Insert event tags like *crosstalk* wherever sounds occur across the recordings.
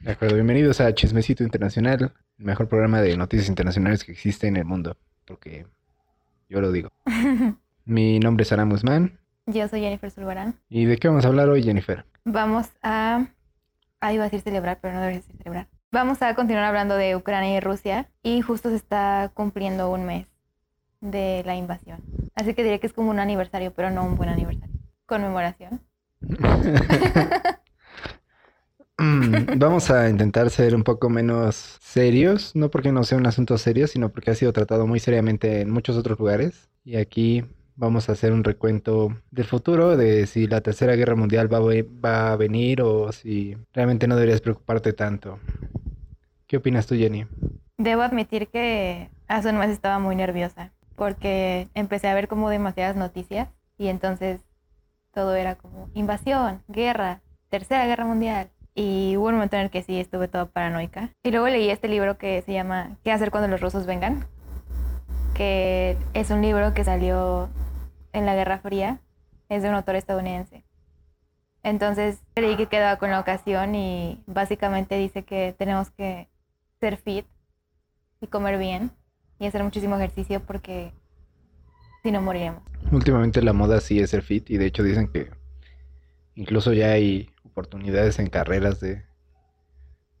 De acuerdo, bienvenidos a Chismecito Internacional, el mejor programa de noticias internacionales que existe en el mundo, porque yo lo digo. *laughs* Mi nombre es Aram Guzmán. Yo soy Jennifer Zulbarán. ¿Y de qué vamos a hablar hoy, Jennifer? Vamos a... Ah, iba a decir celebrar, pero no debería decir celebrar. Vamos a continuar hablando de Ucrania y Rusia y justo se está cumpliendo un mes de la invasión. Así que diría que es como un aniversario, pero no un buen aniversario. Conmemoración. *laughs* Mm, Vamos a intentar ser un poco menos serios, no porque no sea un asunto serio, sino porque ha sido tratado muy seriamente en muchos otros lugares. Y aquí vamos a hacer un recuento del futuro, de si la Tercera Guerra Mundial va va a venir o si realmente no deberías preocuparte tanto. ¿Qué opinas tú, Jenny? Debo admitir que hace un mes estaba muy nerviosa porque empecé a ver como demasiadas noticias y entonces todo era como invasión, guerra, tercera guerra mundial. Y hubo un momento en el que sí estuve toda paranoica. Y luego leí este libro que se llama ¿Qué hacer cuando los rusos vengan? Que es un libro que salió en la Guerra Fría. Es de un autor estadounidense. Entonces creí que quedaba con la ocasión y básicamente dice que tenemos que ser fit y comer bien y hacer muchísimo ejercicio porque si no moriremos. Últimamente la moda sí es ser fit y de hecho dicen que incluso ya hay oportunidades en carreras de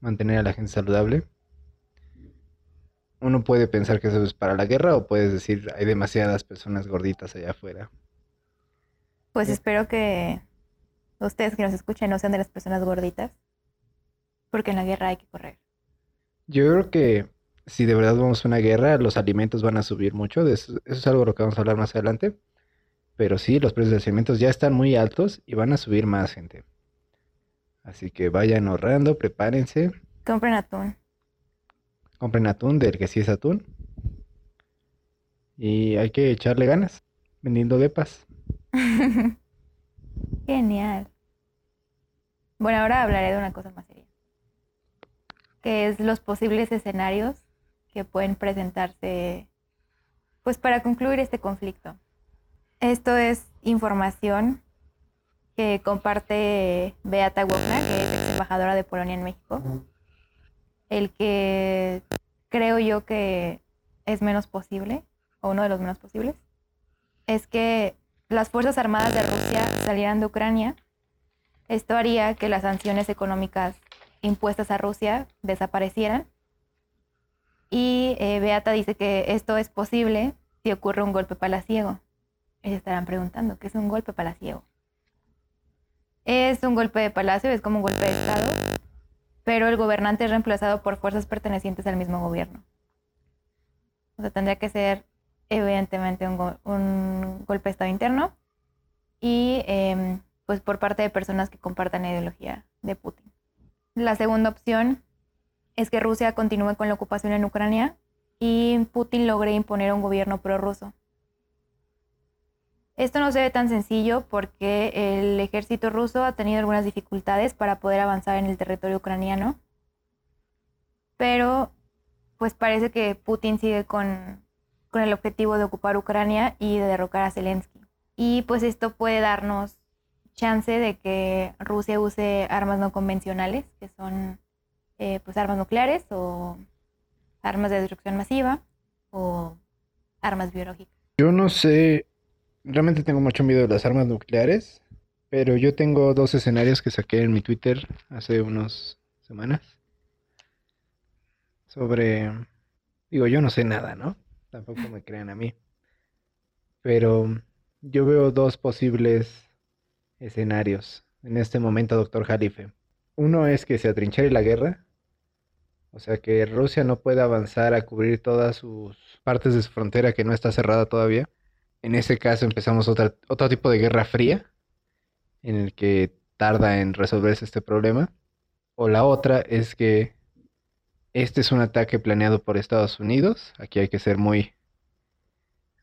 mantener a la gente saludable. Uno puede pensar que eso es para la guerra o puedes decir hay demasiadas personas gorditas allá afuera. Pues Sí. espero que ustedes que nos escuchen no sean de las personas gorditas porque en la guerra hay que correr. Yo creo que si de verdad vamos a una guerra, los alimentos van a subir mucho. eso, eso es algo de lo que vamos a hablar más adelante. Pero sí, los precios de los alimentos ya están muy altos y van a subir más, gente. Así que vayan ahorrando, prepárense. Compren atún. Compren atún, del que sí es atún. Y hay que echarle ganas, vendiendo depas. *laughs* Genial. Bueno, ahora hablaré de una cosa más seria, que es los posibles escenarios que pueden presentarse, pues para concluir este conflicto. Esto es información que comparte Beata Wogna, que es embajadora de Polonia en México, el que creo yo que es menos posible, o uno de los menos posibles, es que las Fuerzas Armadas de Rusia salieran de Ucrania. Esto haría que las sanciones económicas impuestas a Rusia desaparecieran. Y eh, Beata dice que esto es posible si ocurre un golpe palaciego. Se estarán preguntando, ¿qué es un golpe palaciego? Es un golpe de palacio, es como un golpe de Estado, pero el gobernante es reemplazado por fuerzas pertenecientes al mismo gobierno. O sea, tendría que ser evidentemente un, go- un golpe de Estado interno y em, pues por parte de personas que compartan la ideología de Putin. La segunda opción es que Rusia continúe con la ocupación en Ucrania y Putin logre imponer un gobierno prorruso. Esto no se ve tan sencillo porque el ejército ruso ha tenido algunas dificultades para poder avanzar en el territorio ucraniano, pero pues parece que Putin sigue con, con el objetivo de ocupar Ucrania y de derrocar a Zelensky. Y pues esto puede darnos chance de que Rusia use armas no convencionales, que son eh, pues armas nucleares o armas de destrucción masiva o armas biológicas. Yo no sé, realmente tengo mucho miedo de las armas nucleares, pero yo tengo dos escenarios que saqué en mi Twitter hace unas semanas sobre, digo, yo no sé nada, ¿no? Tampoco me crean a mí, pero yo veo dos posibles escenarios en este momento, doctor Jalife. Uno es que se atrinchera la guerra, o sea, que Rusia no pueda avanzar a cubrir todas sus partes de su frontera que no está cerrada todavía. En ese caso empezamos otro tipo de guerra fría, en el que tarda en resolverse este problema. O la otra es que este es un ataque planeado por Estados Unidos. Aquí hay que ser muy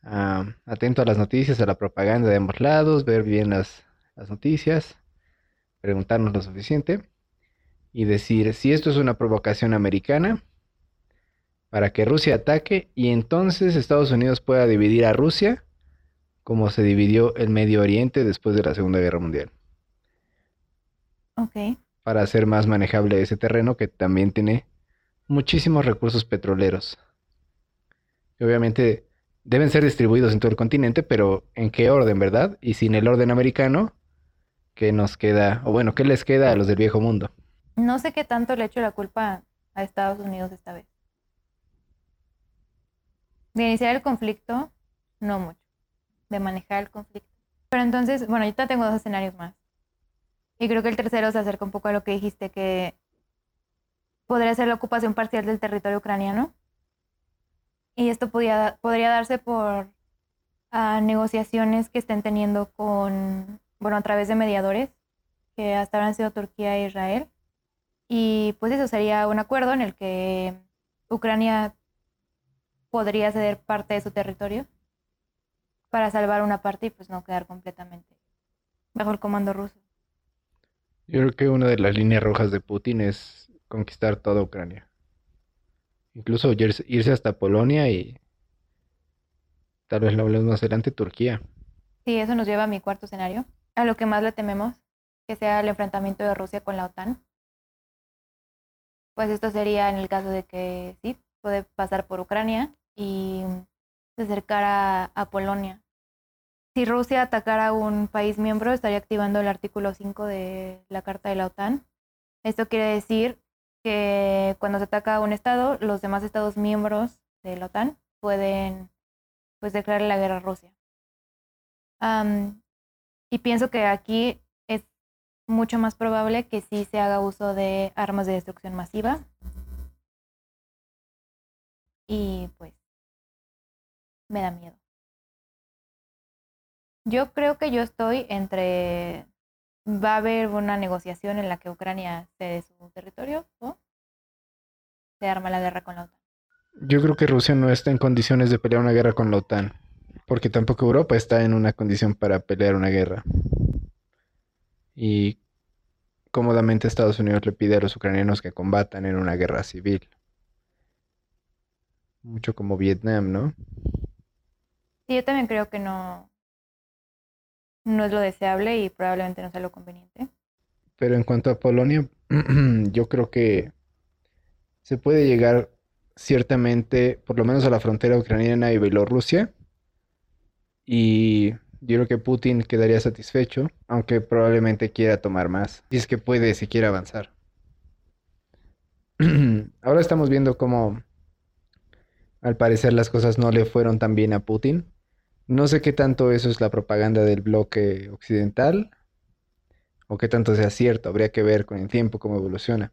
ah, atento a las noticias, a la propaganda de ambos lados, ver bien las, las noticias, preguntarnos lo suficiente y decir si esto es una provocación americana para que Rusia ataque y entonces Estados Unidos pueda dividir a Rusia como se dividió el Medio Oriente después de la Segunda Guerra Mundial. Ok. para hacer más manejable ese terreno que también tiene muchísimos recursos petroleros. Y obviamente deben ser distribuidos en todo el continente, pero ¿en qué orden, verdad? Y sin el orden americano, ¿qué nos queda? O bueno, ¿qué les queda a los del viejo mundo? No sé qué tanto le echo la culpa a Estados Unidos esta vez. De iniciar el conflicto, no mucho. De manejar el conflicto. Pero entonces, bueno, ahorita tengo dos escenarios más. Y creo que el tercero se acerca un poco a lo que dijiste, que podría ser la ocupación parcial del territorio ucraniano. Y esto podría, podría darse por ah, negociaciones que estén teniendo con, bueno, a través de mediadores, que hasta ahora han sido Turquía e Israel. Y pues eso sería un acuerdo en el que Ucrania podría ceder parte de su territorio para salvar una parte y pues no quedar completamente bajo el comando ruso. Yo creo que una de las líneas rojas de Putin es conquistar toda Ucrania. Incluso irse hasta Polonia y tal vez lo hablemos más adelante, Turquía. Sí, eso nos lleva a mi cuarto escenario, a lo que más le tememos, que sea el enfrentamiento de Rusia con la OTAN. Pues esto sería en el caso de que sí, puede pasar por Ucrania y se acercara a Polonia. Si Rusia atacara a un país miembro, estaría activando el artículo 5 de la Carta de la OTAN. Esto quiere decir que cuando se ataca a un estado, los demás estados miembros de la OTAN pueden pues declarar la guerra a Rusia. y pienso que aquí es mucho más probable que sí se haga uso de armas de destrucción masiva. Y pues me da miedo. Yo creo que yo estoy entre va a haber una negociación en la que Ucrania cede su territorio o se arma la guerra con la OTAN. Yo creo que Rusia no está en condiciones de pelear una guerra con la OTAN, porque tampoco Europa está en una condición para pelear una guerra. Y cómodamente Estados Unidos le pide a los ucranianos que combatan en una guerra civil. Mucho como Vietnam, ¿no? Sí, yo también creo que no, no es lo deseable y probablemente no sea lo conveniente. Pero en cuanto a Polonia, *clears throat* yo creo que se puede llegar ciertamente, por lo menos a la frontera ucraniana y Bielorrusia. Y yo creo que Putin quedaría satisfecho, aunque probablemente quiera tomar más. Si es que puede, si quiere avanzar. *clears throat* Ahora estamos viendo cómo, al parecer, las cosas no le fueron tan bien a Putin. No sé qué tanto eso es la propaganda del bloque occidental o qué tanto sea cierto. Habría que ver con el tiempo cómo evoluciona.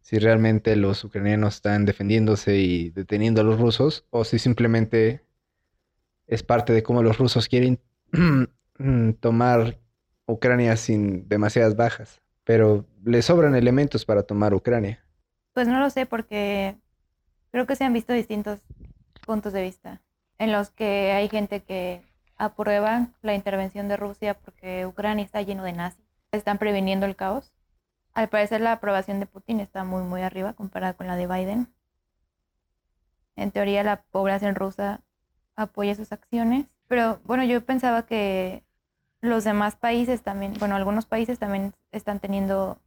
Si realmente los ucranianos están defendiéndose y deteniendo a los rusos o si simplemente es parte de cómo los rusos quieren *clears throat* tomar Ucrania sin demasiadas bajas. Pero le sobran elementos para tomar Ucrania. Pues no lo sé porque creo que se han visto distintos puntos de vista en los que hay gente que aprueba la intervención de Rusia porque Ucrania está lleno de nazis. Están previniendo el caos. Al parecer la aprobación de Putin está muy muy arriba comparada con la de Biden. En teoría la población rusa apoya sus acciones, pero bueno, yo pensaba que los demás países también, bueno, algunos países también están teniendo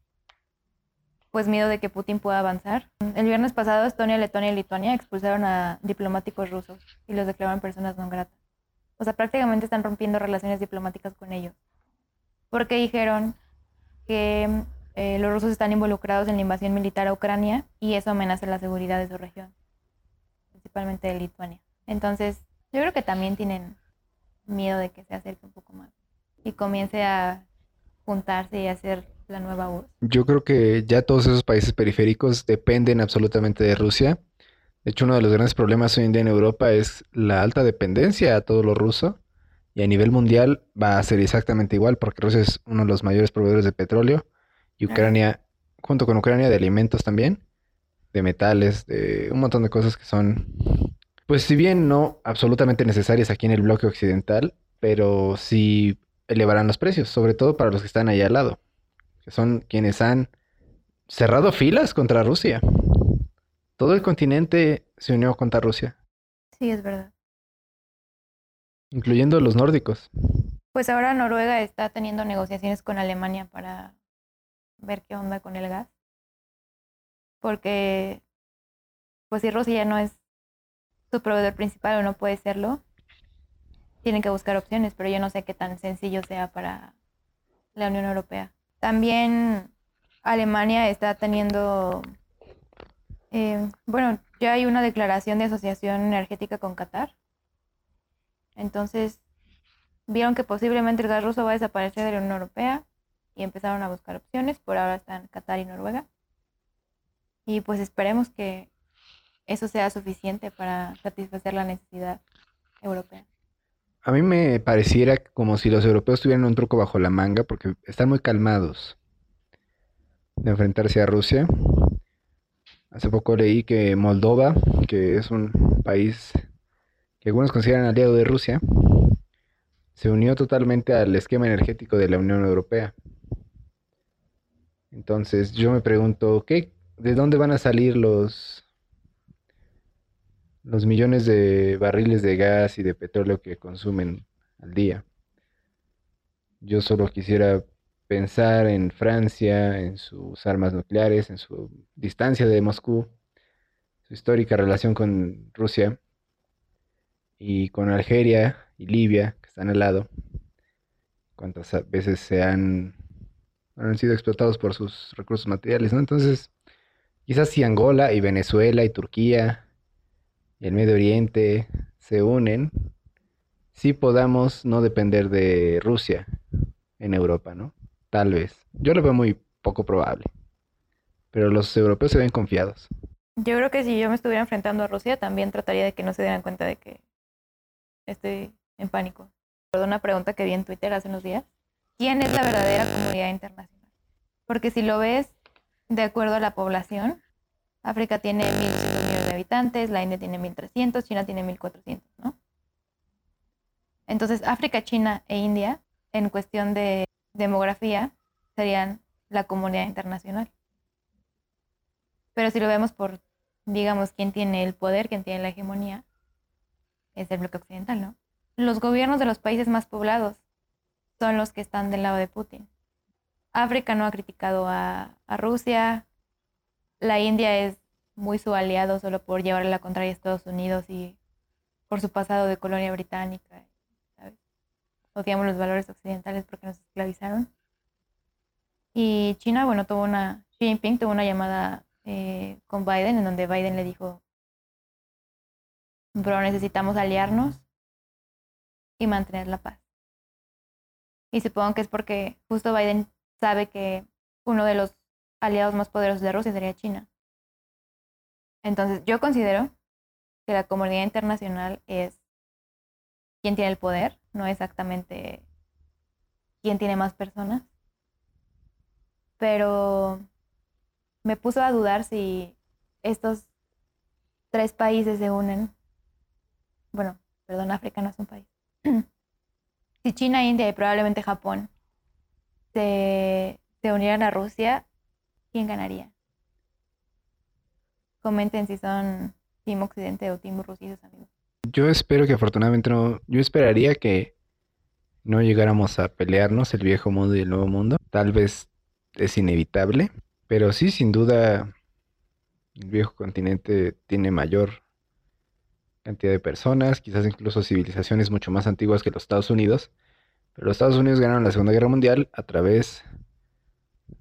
pues miedo de que Putin pueda avanzar. El viernes pasado Estonia, Letonia y Lituania expulsaron a diplomáticos rusos y los declararon personas no gratas. O sea, prácticamente están rompiendo relaciones diplomáticas con ellos. Porque dijeron que eh, los rusos están involucrados en la invasión militar a Ucrania y eso amenaza la seguridad de su región, principalmente de Lituania. Entonces, yo creo que también tienen miedo de que se acerque un poco más y comience a juntarse y hacer la nueva URSS? Yo creo que ya todos esos países periféricos dependen absolutamente de Rusia. De hecho, uno de los grandes problemas hoy en día en Europa es la alta dependencia a todo lo ruso. Y a nivel mundial va a ser exactamente igual, porque Rusia es uno de los mayores proveedores de petróleo y Ucrania, junto con Ucrania, de alimentos también, de metales, de un montón de cosas que son, pues si bien no absolutamente necesarias aquí en el bloque occidental, pero sí elevarán los precios, sobre todo para los que están allá al lado que son quienes han cerrado filas contra Rusia. Todo el continente se unió contra Rusia. Sí, es verdad. Incluyendo los nórdicos. Pues ahora Noruega está teniendo negociaciones con Alemania para ver qué onda con el gas. Porque, pues si Rusia ya no es su proveedor principal o no puede serlo, tienen que buscar opciones, pero yo no sé qué tan sencillo sea para la Unión Europea. También Alemania está teniendo, eh, bueno, ya hay una declaración de asociación energética con Qatar. Entonces, vieron que posiblemente el gas ruso va a desaparecer de la Unión Europea y empezaron a buscar opciones. Por ahora están Qatar y Noruega. Y pues esperemos que eso sea suficiente para satisfacer la necesidad europea. A mí me pareciera como si los europeos tuvieran un truco bajo la manga porque están muy calmados de enfrentarse a Rusia. Hace poco leí que Moldova, que es un país que algunos consideran aliado de Rusia, se unió totalmente al esquema energético de la Unión Europea. Entonces yo me pregunto, ¿qué, ¿de dónde van a salir los, los millones de barriles de gas y de petróleo que consumen al día? Yo solo quisiera pensar en Francia, en sus armas nucleares, en su distancia de Moscú, su histórica relación con Rusia y con Algeria y Libia, que están al lado. Cuántas veces se han, han sido explotados por sus recursos materiales, ¿no? Entonces, quizás si Angola y Venezuela y Turquía el Medio Oriente se unen, sí podamos no depender de Rusia en Europa, ¿no? Tal vez. Yo lo veo muy poco probable. Pero los europeos se ven confiados. Yo creo que si yo me estuviera enfrentando a Rusia, también trataría de que no se dieran cuenta de que estoy en pánico. Perdón, una pregunta que vi en Twitter hace unos días. ¿Quién es la verdadera comunidad internacional? Porque si lo ves de acuerdo a la población, África tiene 1.200 millones de la India tiene 1.300, China tiene 1.400, ¿no? Entonces, África, China e India, en cuestión de demografía serían la comunidad internacional. Pero si lo vemos por, digamos, quién tiene el poder, quién tiene la hegemonía, es el bloque occidental, ¿no? Los gobiernos de los países más poblados son los que están del lado de Putin. África no ha criticado a, Rusia, la India es muy su aliado solo por llevarle la contraria a Estados Unidos y por su pasado de colonia británica odiamos los valores occidentales porque nos esclavizaron. Y China, bueno, tuvo una, Xi Jinping tuvo una llamada eh, con Biden en donde Biden le dijo, bro, necesitamos aliarnos y mantener la paz. Y supongo que es porque justo Biden sabe que uno de los aliados más poderosos de Rusia sería China. Entonces, yo considero que la comunidad internacional es quién tiene el poder, no exactamente quién tiene más personas. Pero me puso a dudar si estos tres países se unen. Bueno, perdón, África no es un país. *clears throat* si China, India y probablemente Japón se, se unieran a Rusia, ¿quién ganaría? Comenten si son Team Occidente o Team Rusia amigos. Yo espero que afortunadamente no. Yo esperaría que no llegáramos a pelearnos el viejo mundo y el nuevo mundo. Tal vez es inevitable, pero sí, sin duda, el viejo continente tiene mayor cantidad de personas, quizás incluso civilizaciones mucho más antiguas que los Estados Unidos. Pero los Estados Unidos ganaron la Segunda Guerra Mundial a través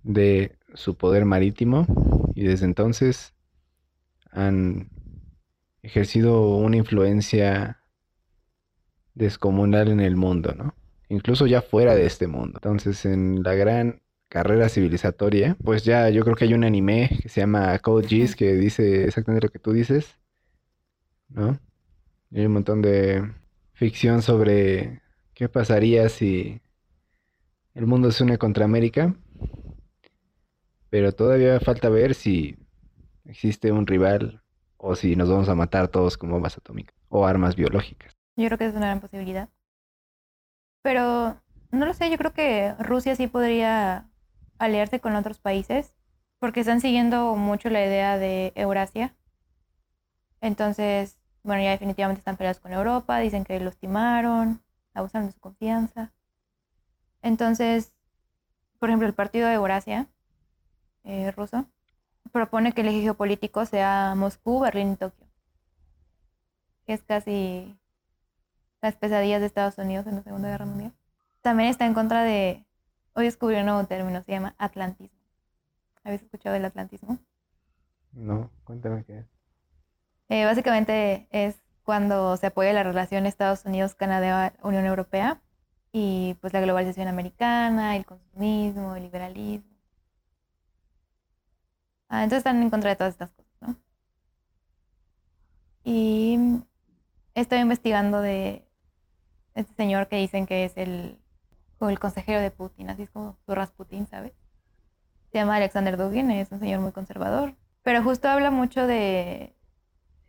de su poder marítimo y desde entonces han ejercido una influencia descomunal en el mundo, ¿no? Incluso ya fuera de este mundo. Entonces, en la gran carrera civilizatoria, pues ya yo creo que hay un anime que se llama Code Geass que dice exactamente lo que tú dices, ¿no? hay un montón de ficción sobre qué pasaría si el mundo se une contra América, pero todavía falta ver si existe un rival o si nos vamos a matar todos con bombas atómicas o armas biológicas. Yo creo que es una gran posibilidad. Pero no lo sé, yo creo que Rusia sí podría aliarse con otros países porque están siguiendo mucho la idea de Eurasia. Entonces, bueno, ya definitivamente están peleados con Europa, dicen que los timaron, abusaron de su confianza. Entonces, por ejemplo, el partido de Eurasia eh, ruso, propone que el eje geopolítico sea Moscú, Berlín y Tokio. Es casi las pesadillas de Estados Unidos en la Segunda Guerra Mundial. También está en contra de, hoy descubrió un nuevo término, se llama atlantismo. ¿Habéis escuchado del atlantismo? No, cuéntame qué es. Eh, básicamente es cuando se apoya la relación Estados Unidos-Canadá-Unión Europea y pues la globalización americana, el consumismo, el liberalismo. Ah, entonces están en contra de todas estas cosas, ¿no? Y estoy investigando de este señor que dicen que es el, el consejero de Putin, así es como su Rasputin, ¿sabes? Se llama Alexander Dugin, es un señor muy conservador, pero justo habla mucho de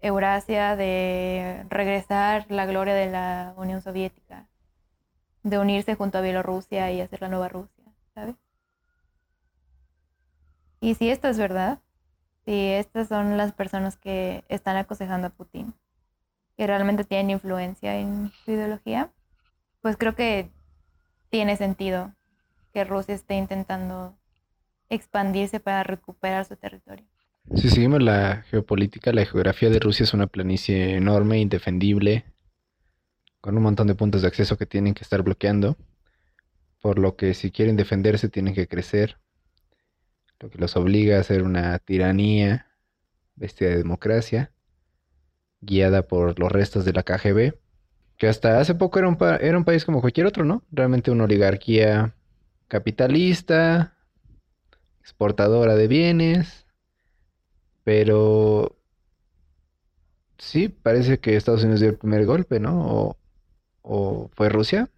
Eurasia, de regresar la gloria de la Unión Soviética, de unirse junto a Bielorrusia y hacer la nueva Rusia, ¿sabes? Y si esto es verdad, si estas son las personas que están aconsejando a Putin, que realmente tienen influencia en su ideología, pues creo que tiene sentido que Rusia esté intentando expandirse para recuperar su territorio. Si seguimos la geopolítica, la geografía de Rusia es una planicie enorme, indefendible, con un montón de puntos de acceso que tienen que estar bloqueando, por lo que si quieren defenderse tienen que crecer, lo que los obliga a ser una tiranía bestia de democracia, guiada por los restos de la KGB, que hasta hace poco era un, país como cualquier otro, ¿no? Realmente una oligarquía capitalista, exportadora de bienes, pero sí, parece que Estados Unidos dio el primer golpe, ¿no? O, o fue Rusia.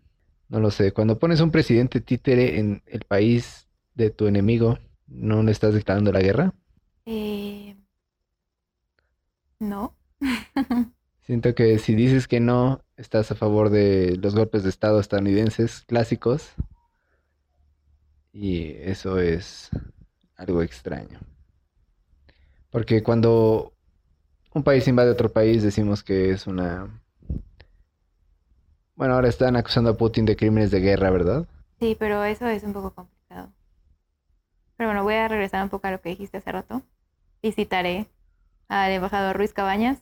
No lo sé. Cuando pones un presidente títere en el país de tu enemigo, ¿no le estás declarando la guerra? Eh, no. *laughs* Siento que si dices que no, estás a favor de los golpes de Estado estadounidenses clásicos. Y eso es algo extraño. Porque cuando un país invade otro país decimos que es una... Bueno, ahora están acusando a Putin de crímenes de guerra, ¿verdad? Sí, pero eso es un poco complicado. Pero bueno, voy a regresar un poco a lo que dijiste hace rato y citaré al embajador Ruiz Cabañas,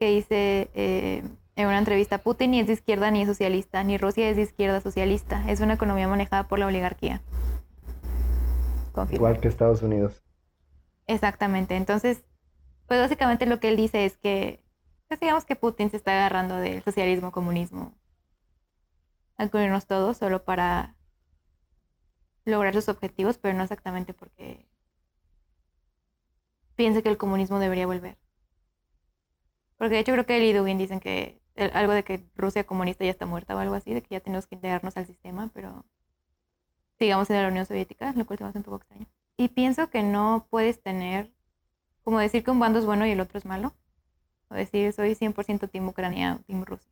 que dice eh, en una entrevista, Putin ni es de izquierda ni es socialista, ni Rusia es de izquierda socialista, es una economía manejada por la oligarquía. Igual que Estados Unidos. Exactamente. Entonces, pues básicamente lo que él dice es que, pues digamos que Putin se está agarrando del socialismo, comunismo, al cubrirnos todos solo para lograr sus objetivos, pero no exactamente porque piense que el comunismo debería volver. Porque de hecho creo que él y Dugin dicen que algo de que Rusia comunista ya está muerta o algo así, de que ya tenemos que integrarnos al sistema, pero sigamos en la Unión Soviética, lo cual se me hace un poco extraño. Y pienso que no puedes tener, como decir que un bando es bueno y el otro es malo, o decir soy 100% team Ucrania o team Rusia.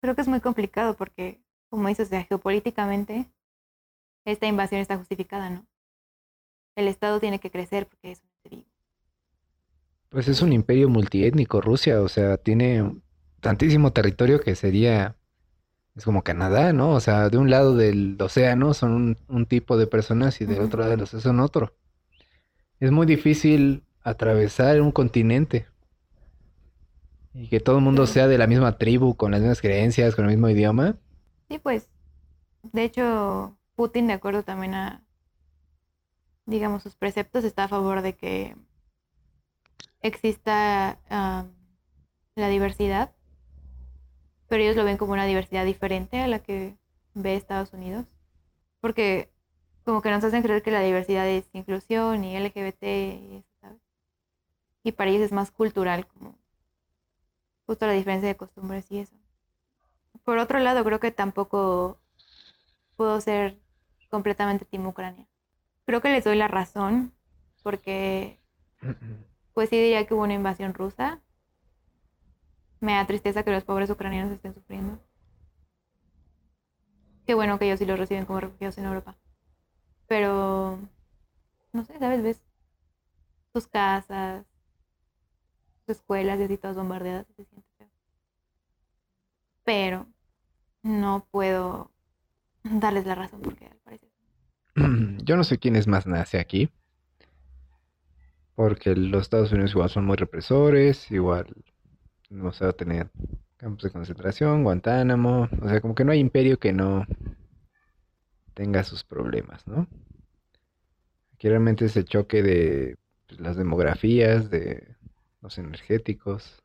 Creo que es muy complicado porque, como dices, geopolíticamente esta invasión está justificada, ¿no? El Estado tiene que crecer porque es un Pues es un imperio multiétnico Rusia, o sea, tiene tantísimo territorio que sería es como Canadá, ¿no? O sea, de un lado del océano son un, tipo de personas y del otro lado del océano son otro. Es muy difícil atravesar un continente y que todo el mundo sea de la misma tribu, con las mismas creencias, con el mismo idioma. Sí, pues, de hecho, Putin, de acuerdo también a, digamos, sus preceptos, está a favor de que exista la diversidad pero ellos lo ven como una diversidad diferente a la que ve Estados Unidos. Porque como que nos hacen creer que la diversidad es inclusión y LGBT y eso, ¿sabes? Y para ellos es más cultural, como justo la diferencia de costumbres y eso. Por otro lado, creo que tampoco puedo ser completamente team Ucrania. Creo que les doy la razón, porque *clears throat* pues sí diría que hubo una invasión rusa, me da tristeza que los pobres ucranianos estén sufriendo. Qué bueno que ellos sí los reciben como refugiados en Europa. Pero, no sé, ¿sabes? Ves sus casas, sus escuelas y así todas bombardeadas se siente feo. Pero no puedo *laughs* darles la razón porque al parecer. *clears throat* Yo no sé quién es más nace aquí, porque los Estados Unidos igual son muy represores, igual no se va a tener campos de concentración, Guantánamo, o sea, como que no hay imperio que no tenga sus problemas, ¿no? Aquí realmente ese choque de pues, las demografías, de los energéticos,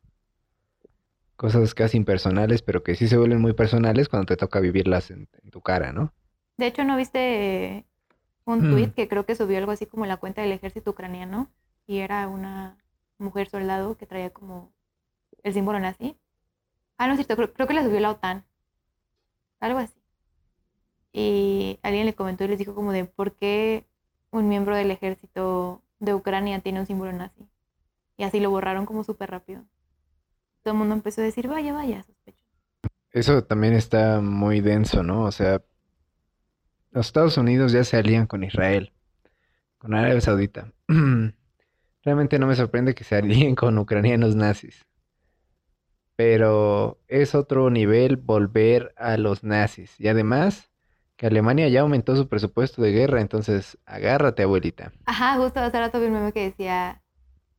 cosas casi impersonales, pero que sí se vuelven muy personales cuando te toca vivirlas en, en tu cara, ¿no? De hecho, ¿no viste un Mm. tweet que creo que subió algo así como la cuenta del ejército ucraniano? Y era una mujer soldado que traía como el símbolo nazi. Ah, no es cierto, creo, creo que la subió la OTAN. Algo así. Y alguien le comentó y les dijo como de por qué un miembro del ejército de Ucrania tiene un símbolo nazi. Y así lo borraron como súper rápido. Todo el mundo empezó a decir, vaya, vaya, sospecho. Eso también está muy denso, ¿no? O sea, los Estados Unidos ya se alían con Israel, con Arabia Saudita. *clears throat* Realmente no me sorprende que se alíen con ucranianos nazis, pero es otro nivel volver a los nazis. Y además, que Alemania ya aumentó su presupuesto de guerra, entonces agárrate, abuelita. Ajá, justo hace rato vi un meme que decía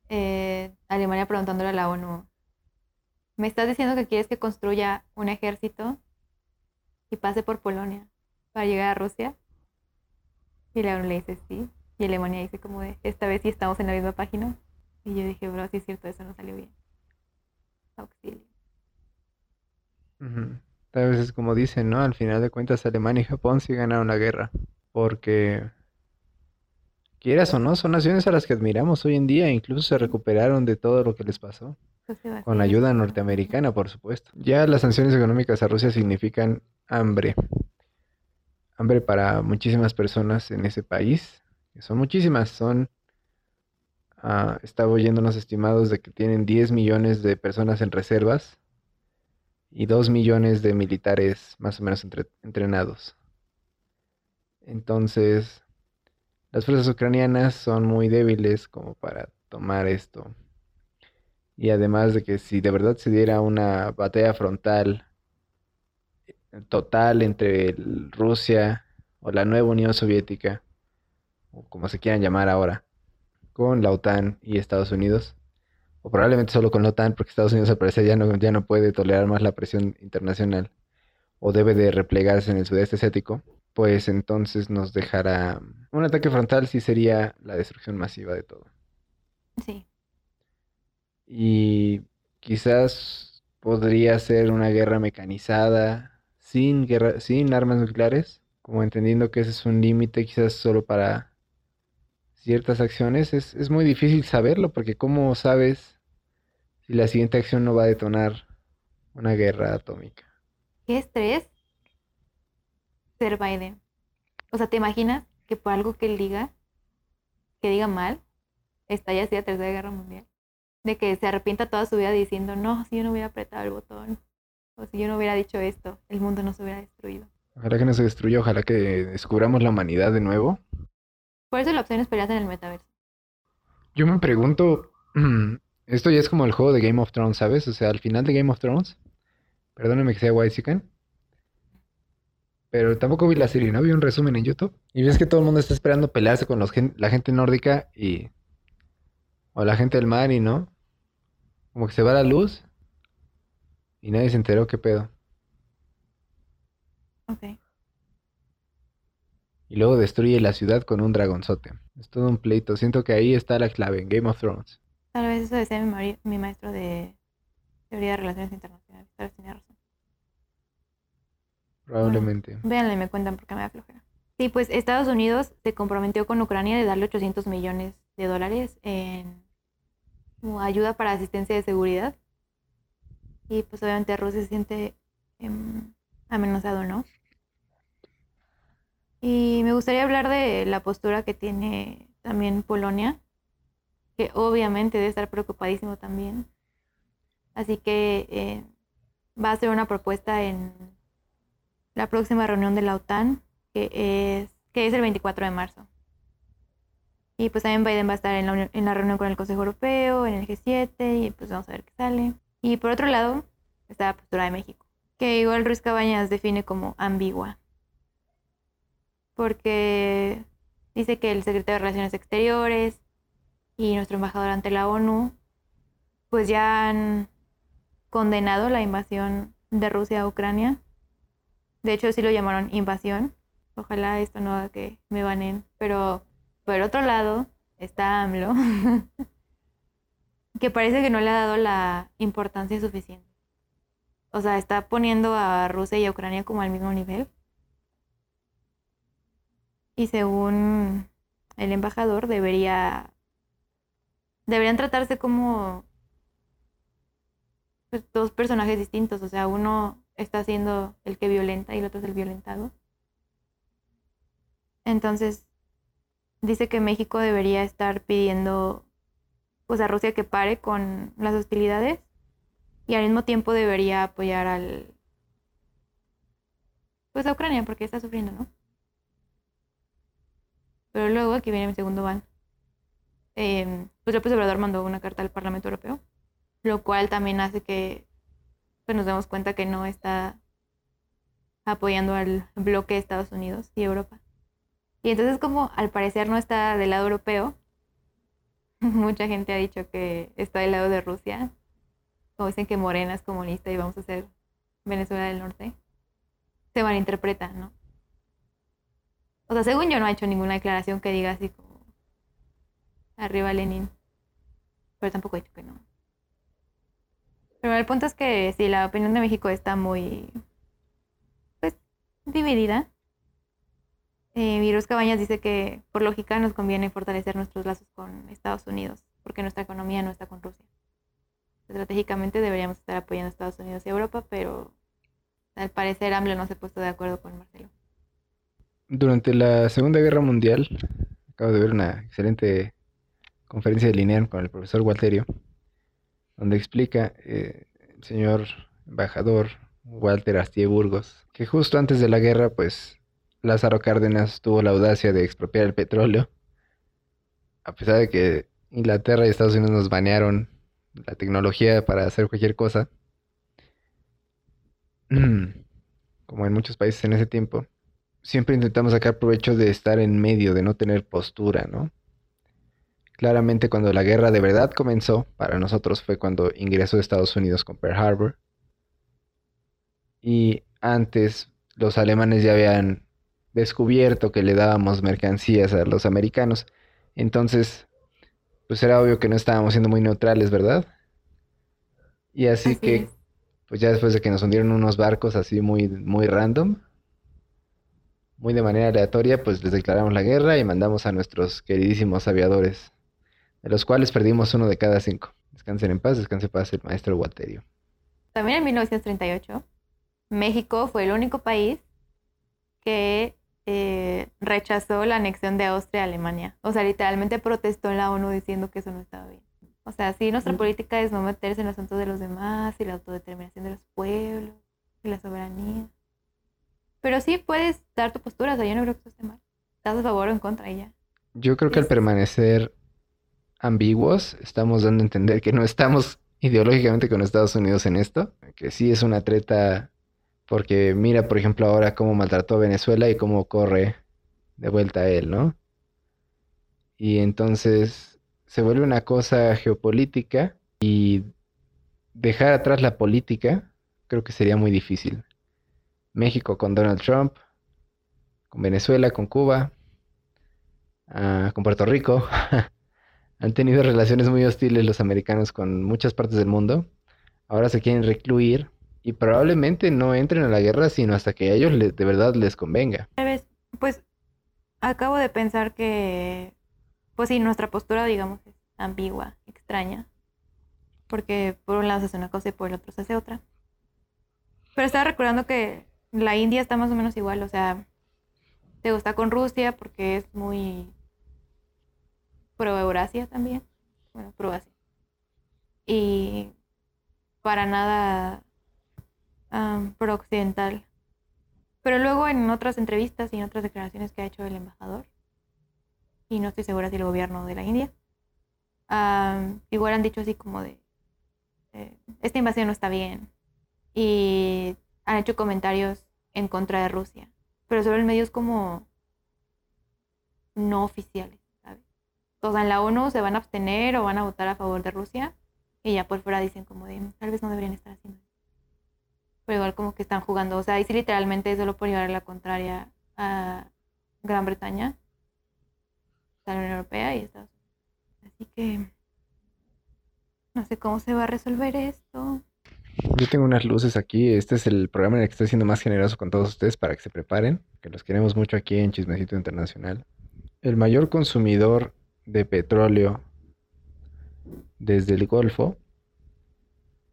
eh, Alemania preguntándole a la ONU, ¿me estás diciendo que quieres que construya un ejército y pase por Polonia para llegar a Rusia? Y ONU le dice sí. Y Alemania dice como de, esta vez sí estamos en la misma página. Y yo dije, bro, sí es cierto, eso no salió bien. Auxilio. Ujú. Tal vez es como dicen, ¿no? Al final de cuentas, Alemania y Japón sí ganaron la guerra, porque quieras o no, son naciones a las que admiramos hoy en día, incluso se recuperaron de todo lo que les pasó, Pues con la ayuda norteamericana, por supuesto. Ya las sanciones económicas a Rusia significan hambre, hambre para muchísimas personas en ese país, que son muchísimas, son, ah, estaba oyendo unos estimados de que tienen 10 millones de personas en reservas y 2 millones de militares más o menos entre- entrenados. Entonces, las fuerzas ucranianas son muy débiles como para tomar esto. Y además de que si de verdad se diera una batalla frontal total entre Rusia o la nueva Unión Soviética, o como se quieran llamar ahora, con la OTAN y Estados Unidos, o probablemente solo con la OTAN, porque Estados Unidos al parecer ya no, ya no puede tolerar más la presión internacional, o debe de replegarse en el sudeste asiático, pues entonces nos dejará un ataque frontal sí sería la destrucción masiva de todo. Sí, Y quizás podría ser una guerra mecanizada, sin guerra, sin armas nucleares, como entendiendo que ese es un límite quizás solo para ciertas acciones. Es, es muy difícil saberlo, porque ¿cómo sabes si la siguiente acción no va a detonar una guerra atómica? qué estrés ser Biden. O sea, ¿te imaginas que por algo que él diga, que diga mal, estalla así la Tercera Guerra Mundial? De que se arrepienta toda su vida diciendo, no, si yo no hubiera apretado el botón, o si yo no hubiera dicho esto, el mundo no se hubiera destruido. Ojalá que no se destruya, ojalá que descubramos la humanidad de nuevo. Por eso la opción es pelearse en el metaverso. Yo me pregunto, esto ya es como el juego de Game of Thrones, ¿sabes? O sea, al final de Game of Thrones, perdóname que sea Whitezican, pero tampoco vi la serie, ¿no? Vi un resumen en YouTube. Y ves que todo el mundo está esperando pelearse con los gen- la gente nórdica y... O la gente del mar y no. Como que se va la luz y nadie se enteró qué pedo. Ok. Y luego destruye la ciudad con un dragonzote. Es todo un pleito. Siento que ahí está la clave en Game of Thrones. Tal vez eso decía mi, mari- mi maestro de teoría de relaciones internacionales. Tal vez tenía razón. Probablemente. Véanla y me cuentan porque me da flojera. Sí, pues Estados Unidos se comprometió con Ucrania de darle 800 millones de dólares en como ayuda para asistencia de seguridad. Y pues obviamente Rusia se siente em, amenazado, ¿no? Y me gustaría hablar de la postura que tiene también Polonia, que obviamente debe estar preocupadísimo también. Así que eh, va a hacer una propuesta en la próxima reunión de la OTAN, que es, que es el 24 de marzo. Y pues también Biden va a estar en la, en la reunión con el Consejo Europeo, en el G7, y pues vamos a ver qué sale. Y por otro lado, está la postura de México, que igual Ruiz Cabañas define como ambigua. Porque dice que el secretario de Relaciones Exteriores y nuestro embajador ante la ONU, pues ya han condenado la invasión de Rusia a Ucrania. De hecho, sí lo llamaron invasión. Ojalá esto no haga que me banen. Pero por otro lado está AMLO, *laughs* que parece que no le ha dado la importancia suficiente. O sea, está poniendo a Rusia y a Ucrania como al mismo nivel. Y según el embajador, debería. Deberían tratarse como pues, dos personajes distintos. O sea, uno está siendo el que violenta y el otro es el violentado. Entonces, dice que México debería estar pidiendo pues a Rusia que pare con las hostilidades y al mismo tiempo debería apoyar al pues a Ucrania porque está sufriendo, ¿no? Pero luego, aquí viene mi segundo van, eh, pues López Obrador mandó una carta al Parlamento Europeo, lo cual también hace que pues, nos demos cuenta que no está apoyando al bloque de Estados Unidos y Europa. Y entonces como al parecer no está del lado europeo, *laughs* mucha gente ha dicho que está del lado de Rusia, como dicen que Morena es comunista y vamos a ser Venezuela del Norte, se malinterpreta, ¿no? O sea, según yo no ha hecho ninguna declaración que diga así como arriba Lenin, pero tampoco ha dicho que no. Pero el punto es que sí, la opinión de México está muy, pues, dividida. Eh, Virus Cabañas dice que por lógica nos conviene fortalecer nuestros lazos con Estados Unidos, porque nuestra economía no está con Rusia. Estratégicamente deberíamos estar apoyando a Estados Unidos y Europa, pero al parecer AMLO no se ha puesto de acuerdo con Marcelo. Durante la Segunda Guerra Mundial, acabo de ver una excelente conferencia de Linear con el profesor Walterio, donde explica eh, el señor embajador Walter Astier Burgos que justo antes de la guerra, pues Lázaro Cárdenas tuvo la audacia de expropiar el petróleo, a pesar de que Inglaterra y Estados Unidos nos banearon la tecnología para hacer cualquier cosa, *clears throat* como en muchos países en ese tiempo, siempre intentamos sacar provecho de estar en medio, de no tener postura, ¿no? Claramente cuando la guerra de verdad comenzó, para nosotros fue cuando ingresó Estados Unidos con Pearl Harbor. Y antes los alemanes ya habían descubierto que le dábamos mercancías a los americanos. Entonces, pues era obvio que no estábamos siendo muy neutrales, ¿verdad? Y así, que, pues ya después de que nos hundieron unos barcos así muy, muy random, muy de manera aleatoria, pues les declaramos la guerra y mandamos a nuestros queridísimos aviadores, de los cuales perdimos uno de cada cinco. Descansen en paz, descanse en paz el maestro Walterio. También en 1938, México fue el único país que eh, rechazó la anexión de Austria a Alemania. O sea, literalmente protestó en la ONU diciendo que eso no estaba bien. O sea, sí, nuestra política es no meterse en los asuntos de los demás y la autodeterminación de los pueblos y la soberanía. Pero sí puedes dar tu postura, o sea, yo no creo que eso esté mal. Estás a favor o en contra y ya. Yo creo que al permanecer ambiguos, estamos dando a entender que no estamos ideológicamente con Estados Unidos en esto, que sí es una treta porque mira, por ejemplo, ahora cómo maltrató a Venezuela y cómo corre de vuelta a él, ¿no? Y entonces se vuelve una cosa geopolítica y dejar atrás la política creo que sería muy difícil. México con Donald Trump, con Venezuela, con Cuba, ah, con Puerto Rico. *laughs* Han tenido relaciones muy hostiles los americanos con muchas partes del mundo. Ahora se quieren recluir y probablemente no entren a la guerra sino hasta que a ellos de verdad les convenga. Pues acabo de pensar que, pues sí, nuestra postura, digamos, es ambigua, extraña, porque por un lado se hace una cosa y por el otro se hace otra. Pero estaba recordando que la India está más o menos igual, o sea, te gusta con Rusia porque es muy pro Eurasia también, bueno, pro Asia. Y para nada pro-occidental. Pero luego en otras entrevistas y en otras declaraciones que ha hecho el embajador, y no estoy segura si el gobierno de la India, igual han dicho así como de, eh, esta invasión no está bien. Y han hecho comentarios en contra de Rusia, pero sobre medios como no oficiales, ¿sabes? todos en la ONU se van a abstener o van a votar a favor de Rusia y ya por fuera dicen como de tal vez no deberían estar haciendo pero igual como que están jugando, o sea, ahí sí literalmente solo por llevar la contraria a Gran Bretaña, a la Unión Europea y Estados Unidos. Así que no sé cómo se va a resolver esto. Yo tengo unas luces aquí. Este es el programa en el que estoy siendo más generoso con todos ustedes para que se preparen, que los queremos mucho aquí en Chismecito Internacional. El mayor consumidor de petróleo desde el Golfo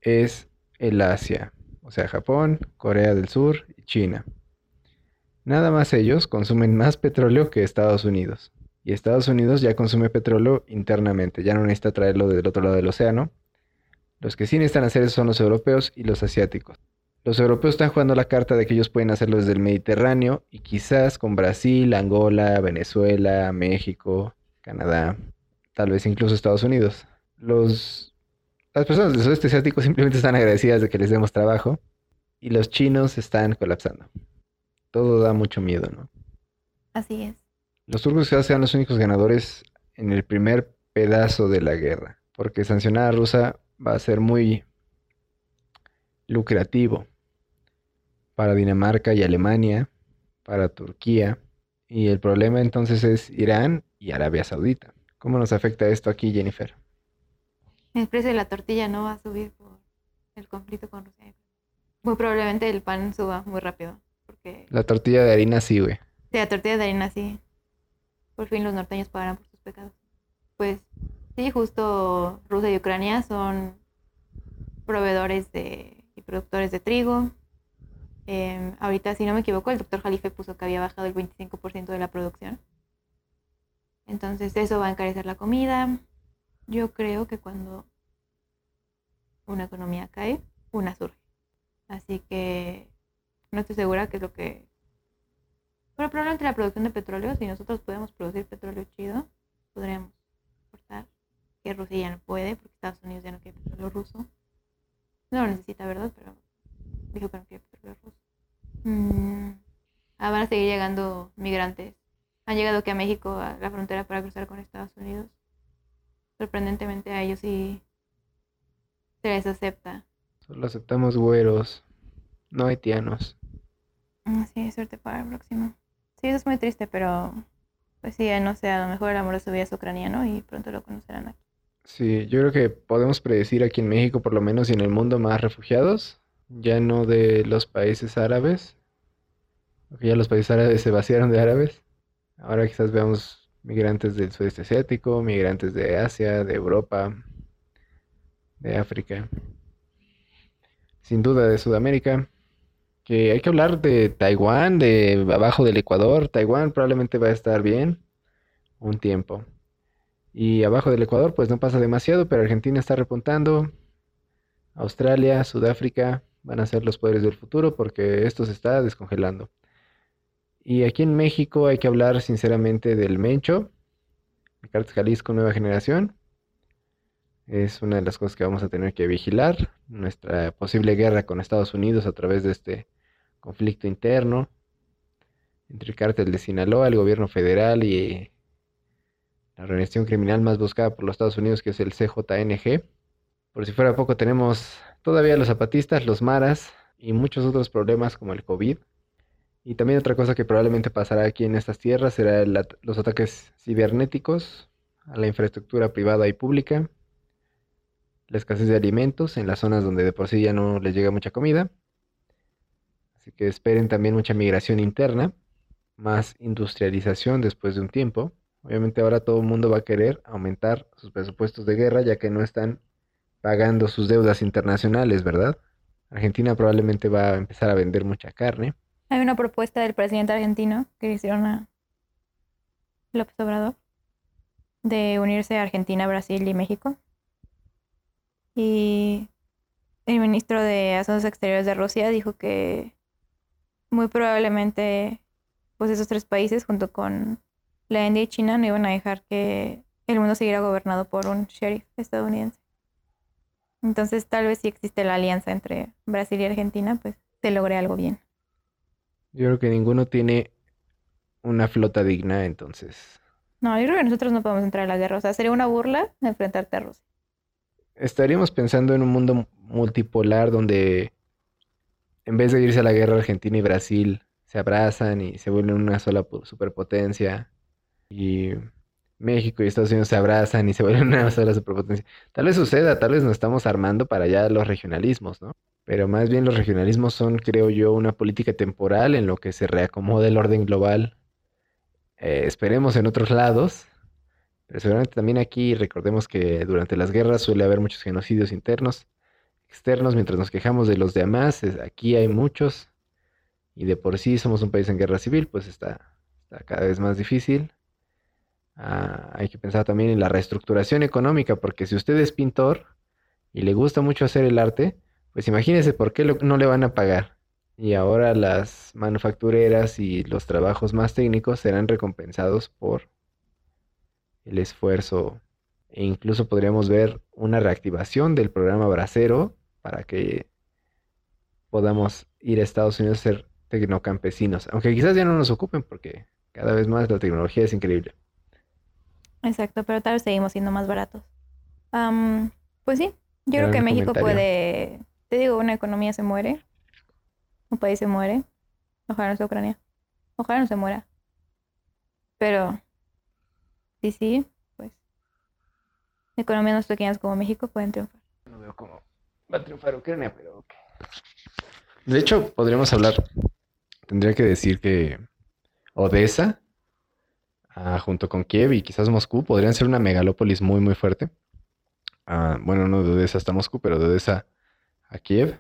es el Asia, o sea, Japón, Corea del Sur y China. Nada más ellos consumen más petróleo que Estados Unidos. Y Estados Unidos ya consume petróleo internamente, ya no necesita traerlo del otro lado del océano. Los que sí necesitan hacer eso son los europeos y los asiáticos. Los europeos están jugando la carta de que ellos pueden hacerlo desde el Mediterráneo y quizás con Brasil, Angola, Venezuela, México, Canadá, tal vez incluso Estados Unidos. Los, las personas del sudeste asiático simplemente están agradecidas de que les demos trabajo y los chinos están colapsando. Todo da mucho miedo, ¿no? Así es. Los turcos quizás sean los únicos ganadores en el primer pedazo de la guerra, porque sancionar a Rusia va a ser muy lucrativo para Dinamarca y Alemania, para Turquía, y el problema entonces es Irán y Arabia Saudita. ¿Cómo nos afecta esto aquí, Jennifer? El precio de la tortilla no va a subir por el conflicto con Rusia. Muy probablemente el pan suba muy rápido. Porque... La tortilla de harina sí, güey. Sí, la tortilla de harina sí. Por fin los norteños pagarán por sus pecados. Pues sí, justo Rusia y Ucrania son proveedores de, y productores de trigo. Em, ahorita, si no me equivoco, el doctor Jalife puso que había bajado el 25% de la producción. Entonces eso va a encarecer la comida. Yo creo que cuando una economía cae, una surge. Así que no estoy segura que es lo que pero probablemente la producción de petróleo, si nosotros podemos producir petróleo chido, podríamos exportar. Que Rusia ya no puede, porque Estados Unidos ya no quiere petróleo ruso. No lo necesita, ¿verdad? Pero dijo que no quiere petróleo ruso. Mm, ah, van a seguir llegando migrantes. Han llegado aquí a México, a la frontera para cruzar con Estados Unidos. Sorprendentemente a ellos sí se les acepta. Solo aceptamos güeros, no haitianos. Mm, sí, suerte para el próximo. Sí, eso es muy triste, pero pues sí, no sé, a lo mejor el amor de su vida es ucraniano y pronto lo conocerán aquí. Sí, yo creo que podemos predecir aquí en México, por lo menos y en el mundo, más refugiados, ya no de los países árabes, porque ya los países árabes se vaciaron de árabes. Ahora quizás veamos migrantes del sudeste asiático, migrantes de Asia, de Europa, de África, sin duda de Sudamérica que hay que hablar de Taiwán, de abajo del Ecuador. Taiwán probablemente va a estar bien un tiempo. Y abajo del Ecuador, pues no pasa demasiado, pero Argentina está repuntando. Australia, Sudáfrica van a ser los poderes del futuro porque esto se está descongelando. Y aquí en México hay que hablar sinceramente del Mencho, Cartas Jalisco Nueva Generación. Es una de las cosas que vamos a tener que vigilar. Nuestra posible guerra con Estados Unidos a través de este conflicto interno entre el cártel de Sinaloa, el gobierno federal y la organización criminal más buscada por los Estados Unidos, que es el CJNG. Por si fuera poco, tenemos todavía los zapatistas, los maras y muchos otros problemas como el COVID. Y también otra cosa que probablemente pasará aquí en estas tierras será los ataques cibernéticos a la infraestructura privada y pública, la escasez de alimentos en las zonas donde de por sí ya no les llega mucha comida Así que esperen también mucha migración interna, más industrialización después de un tiempo. Obviamente ahora todo el mundo va a querer aumentar sus presupuestos de guerra ya que no están pagando sus deudas internacionales, ¿verdad? Argentina probablemente va a empezar a vender mucha carne. Hay una propuesta del presidente argentino que hicieron a López Obrador de unirse a Argentina, Brasil y México. Y el ministro de Asuntos Exteriores de Rusia dijo que muy probablemente pues esos tres países junto con la India y China no iban a dejar que el mundo siguiera gobernado por un sheriff estadounidense. Entonces tal vez si existe la alianza entre Brasil y Argentina, pues se logre algo bien. Yo creo que ninguno tiene una flota digna, entonces No, yo creo que nosotros no podemos entrar a la guerra. O sea, sería una burla enfrentarte a Rusia. Estaríamos pensando en un mundo multipolar donde en vez de irse a la guerra Argentina y Brasil se abrazan y se vuelven una sola superpotencia y México y Estados Unidos se abrazan y se vuelven una sola superpotencia. Tal vez suceda, tal vez nos estamos armando para allá los regionalismos, ¿no? Pero más bien los regionalismos son, creo yo, una política temporal en lo que se reacomoda el orden global. Eh, esperemos en otros lados, pero seguramente también aquí recordemos que durante las guerras suele haber muchos genocidios internos, externos, mientras nos quejamos de los demás, aquí hay muchos y de por sí somos un país en guerra civil, pues está, está cada vez más difícil. Ah, hay que pensar también en la reestructuración económica, porque si usted es pintor y le gusta mucho hacer el arte, pues imagínese por qué lo- no le van a pagar. Y ahora las manufactureras y los trabajos más técnicos serán recompensados por el esfuerzo. E incluso podríamos ver una reactivación del programa Bracero para que podamos ir a Estados Unidos a ser tecnocampesinos. Aunque quizás ya no nos ocupen porque cada vez más la tecnología es increíble. Exacto, pero tal vez seguimos siendo más baratos. Am, pues sí, yo creo que México comentario. puede, te digo, una economía se muere, un país se muere, ojalá no sea Ucrania, ojalá no se muera, pero sí, sí, pues economías más pequeñas como México pueden triunfar. No veo cómo va a triunfar Ucrania, pero ok. De hecho, podríamos hablar, tendría que decir que Odessa, ah, junto con Kiev y quizás Moscú, podrían ser una megalópolis muy, muy fuerte. Ah, bueno, no de Odessa hasta Moscú, pero de Odessa a Kiev.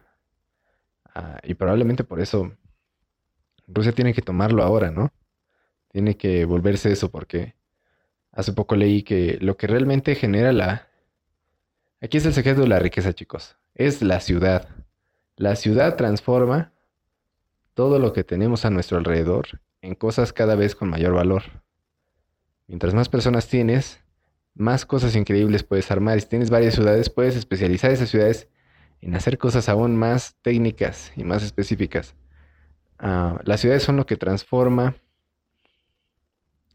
Ah, y probablemente por eso Rusia tiene que tomarlo ahora, ¿no? Tiene que volverse eso, porque hace poco leí que lo que realmente genera la... Aquí es el secreto de la riqueza, chicos. Es la ciudad. La ciudad transforma todo lo que tenemos a nuestro alrededor en cosas cada vez con mayor valor. Mientras más personas tienes, más cosas increíbles puedes armar. Si tienes varias ciudades, puedes especializar esas ciudades en hacer cosas aún más técnicas y más específicas. Ah, las ciudades son lo que transforma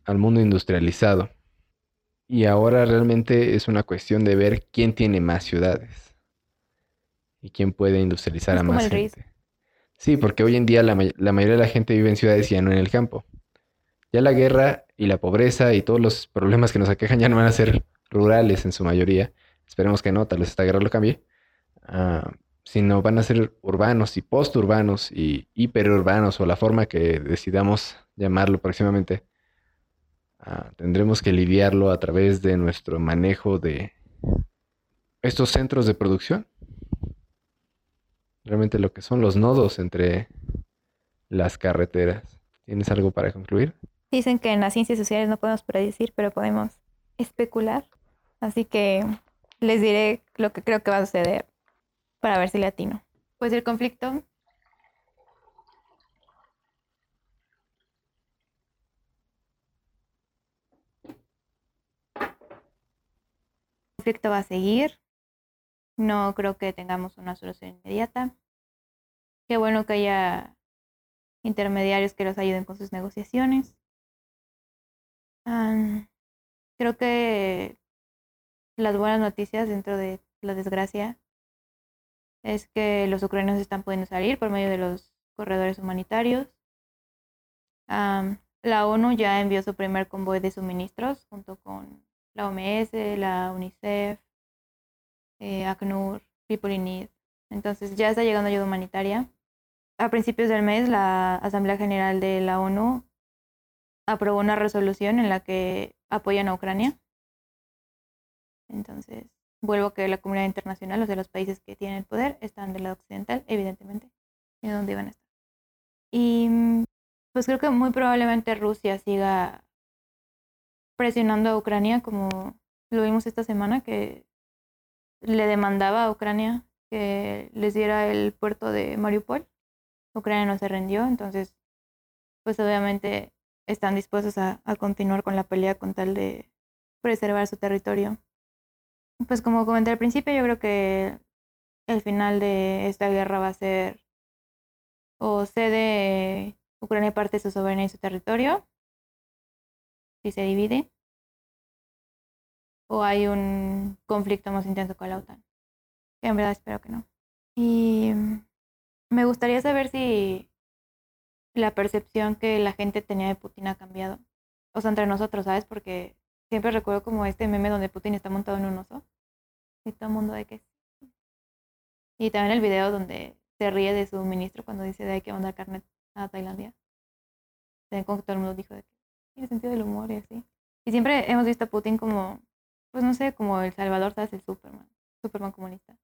al mundo industrializado. Y ahora realmente es una cuestión de ver quién tiene más ciudades y quién puede industrializar Es a como más el. Sí, porque hoy en día la, may- la mayoría de la gente vive en ciudades y ya no en el campo. Ya la guerra y la pobreza y todos los problemas que nos aquejan ya no van a ser rurales en su mayoría. Esperemos que no, tal vez esta guerra lo cambie. Ah, sino van a ser urbanos y posturbanos y hiperurbanos o la forma que decidamos llamarlo próximamente. Ah, tendremos que lidiarlo a través de nuestro manejo de estos centros de producción. Realmente lo que son los nodos entre las carreteras. ¿Tienes algo para concluir? Dicen que en las ciencias sociales no podemos predecir, pero podemos especular. Así que les diré lo que creo que va a suceder para ver si le atino. Pues el conflicto conflicto va a seguir. No creo que tengamos una solución inmediata. Qué bueno que haya intermediarios que los ayuden con sus negociaciones. Creo que las buenas noticias dentro de la desgracia es que los ucranianos están pudiendo salir por medio de los corredores humanitarios. La ONU ya envió su primer convoy de suministros junto con la OMS, la UNICEF, eh, ACNUR, People in Need. Entonces ya está llegando ayuda humanitaria. A principios del mes, la Asamblea General de la ONU aprobó una resolución en la que apoyan a Ucrania. Entonces, vuelvo a que la comunidad internacional, o sea, los países que tienen el poder, están del lado occidental, evidentemente, en donde iban a estar. Y mm, pues creo que muy probablemente Rusia siga presionando a Ucrania, como lo vimos esta semana, que le demandaba a Ucrania que les diera el puerto de Mariupol. Ucrania no se rindió, entonces, pues obviamente están dispuestos a, a continuar con la pelea con tal de preservar su territorio. Pues como comenté al principio, yo creo que el final de esta guerra va a ser o cede Ucrania parte de su soberanía y su territorio, si se divide, o hay un conflicto más intenso con la OTAN. En verdad espero que no. Y me gustaría saber si la percepción que la gente tenía de Putin ha cambiado. O sea, entre nosotros, ¿sabes? Porque siempre recuerdo como este meme donde Putin está montado en un oso. Y todo el mundo de que Y también el video donde se ríe de su ministro cuando dice de que mandar carne a Tailandia. Como que todo el mundo dijo de que tiene sentido del humor y así. Y siempre hemos visto a Putin como, pues no sé, como el Salvador, ¿sabes? El Superman, Superman comunista.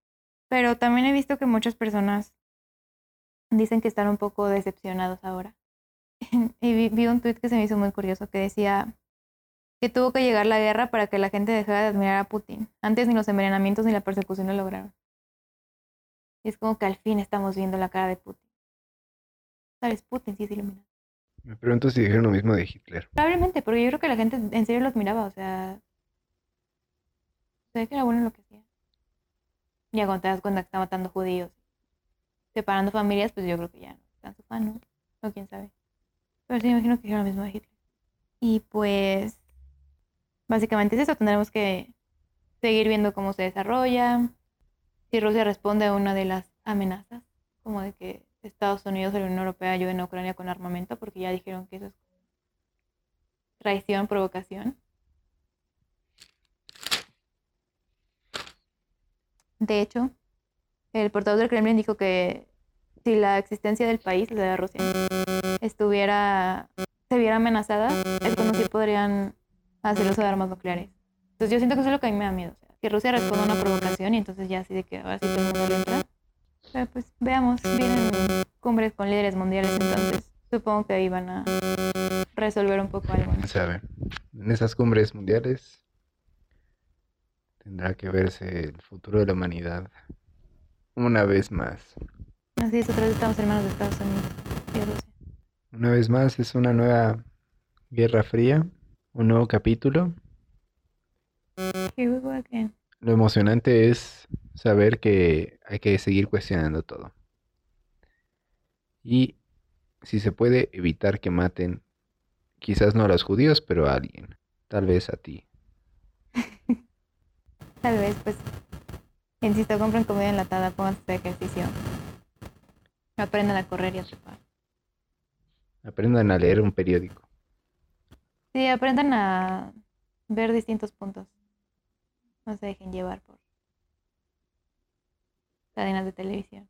Pero también he visto que muchas personas dicen que están un poco decepcionados ahora. *laughs* y vi, un tweet que se me hizo muy curioso que decía que tuvo que llegar la guerra para que la gente dejara de admirar a Putin. Antes ni los envenenamientos ni la persecución lo lograron. Y es como que al fin estamos viendo la cara de Putin. ¿Sabes? Putin sí es iluminado. Me pregunto si dijeron lo mismo de Hitler. Probablemente, porque yo creo que la gente en serio lo admiraba, o sea... Se que era bueno lo que hacía. Ya cuando te das cuenta que está matando judíos, separando familias, pues yo creo que ya no están su fan, ¿no? O quién sabe. Pero sí, me imagino que dijeron lo mismo de Hitler. Y pues... Básicamente es eso, tendremos que seguir viendo cómo se desarrolla, si Rusia responde a una de las amenazas, como de que Estados Unidos y la Unión Europea ayuden a Ucrania con armamento, porque ya dijeron que eso es traición, provocación. De hecho, el portavoz del Kremlin dijo que si la existencia del país, la de Rusia, estuviera, se viera amenazada, es como si podrían uso de armas nucleares. Entonces yo siento que eso es lo que a mí me da miedo. que Rusia responda a una provocación y entonces ya así de que ahora sí todo el mundo le entra. Pero pues veamos, vienen cumbres con líderes mundiales, entonces supongo que ahí van a resolver un poco algo. Sabe, en esas cumbres mundiales tendrá que verse el futuro de la humanidad una vez más. Así es, otra vez estamos hermanos de Estados Unidos y Rusia. Una vez más es una nueva Guerra Fría, un nuevo capítulo. Here we go again. Lo emocionante es saber que hay que seguir cuestionando todo. Y si se puede evitar que maten, quizás no a los judíos, pero a alguien. Tal vez a ti. *laughs* Tal vez, pues, insisto, compren comida enlatada, pónganse de ejercicio. Aprendan a correr y a trepar. Aprendan a leer un periódico. Sí, aprendan a ver distintos puntos. No se dejen llevar por cadenas de televisión.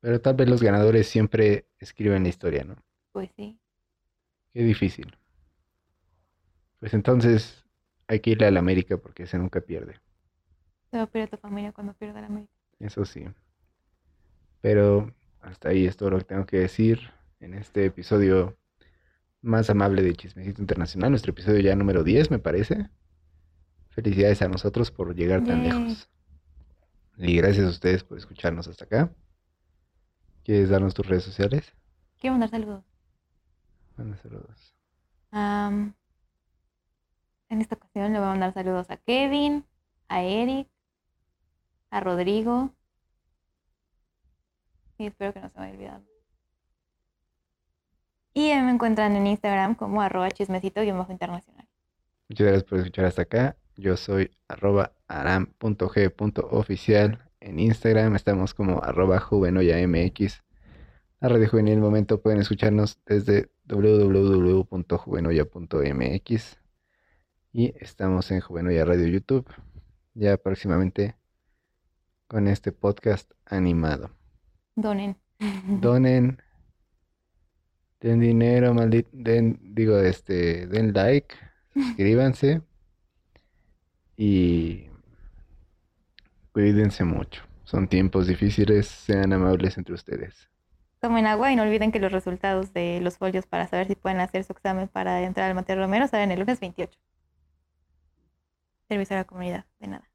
Pero tal vez los ganadores siempre escriben la historia, ¿no? Pues sí. Qué difícil. Pues entonces hay que irle a la América porque ese nunca pierde. Se va a perder tu familia cuando pierda la América. Eso sí. Pero hasta ahí es todo lo que tengo que decir en este episodio más amable de Chismecito Internacional, nuestro episodio ya número 10, me parece. Felicidades a nosotros por llegar tan lejos. Y gracias a ustedes por escucharnos hasta acá. ¿Quieres darnos tus redes sociales? Quiero mandar saludos. Manda saludos. en esta ocasión le voy a mandar saludos a Kevin, a Eric, a Rodrigo. Y espero que no se me haya olvidado. Y me encuentran en Instagram como arroba chismecito-internacional. Muchas gracias por escuchar hasta acá. Yo soy arroba aram.g.oficial en Instagram. Estamos como arroba juvenoyamx. A Radio Juvenil Momento pueden escucharnos desde www.juvenoya.mx y estamos en Juvenoya Radio YouTube ya próximamente con este podcast animado. Donen. Donen. *laughs* Den dinero, maldito. Den, digo, este, den like, *laughs* suscríbanse. Y cuídense mucho. Son tiempos difíciles, sean amables entre ustedes. Tomen agua y no olviden que los resultados de los folios para saber si pueden hacer su examen para entrar al Mateo Romero salen el lunes 28. Servicio a la comunidad, de nada.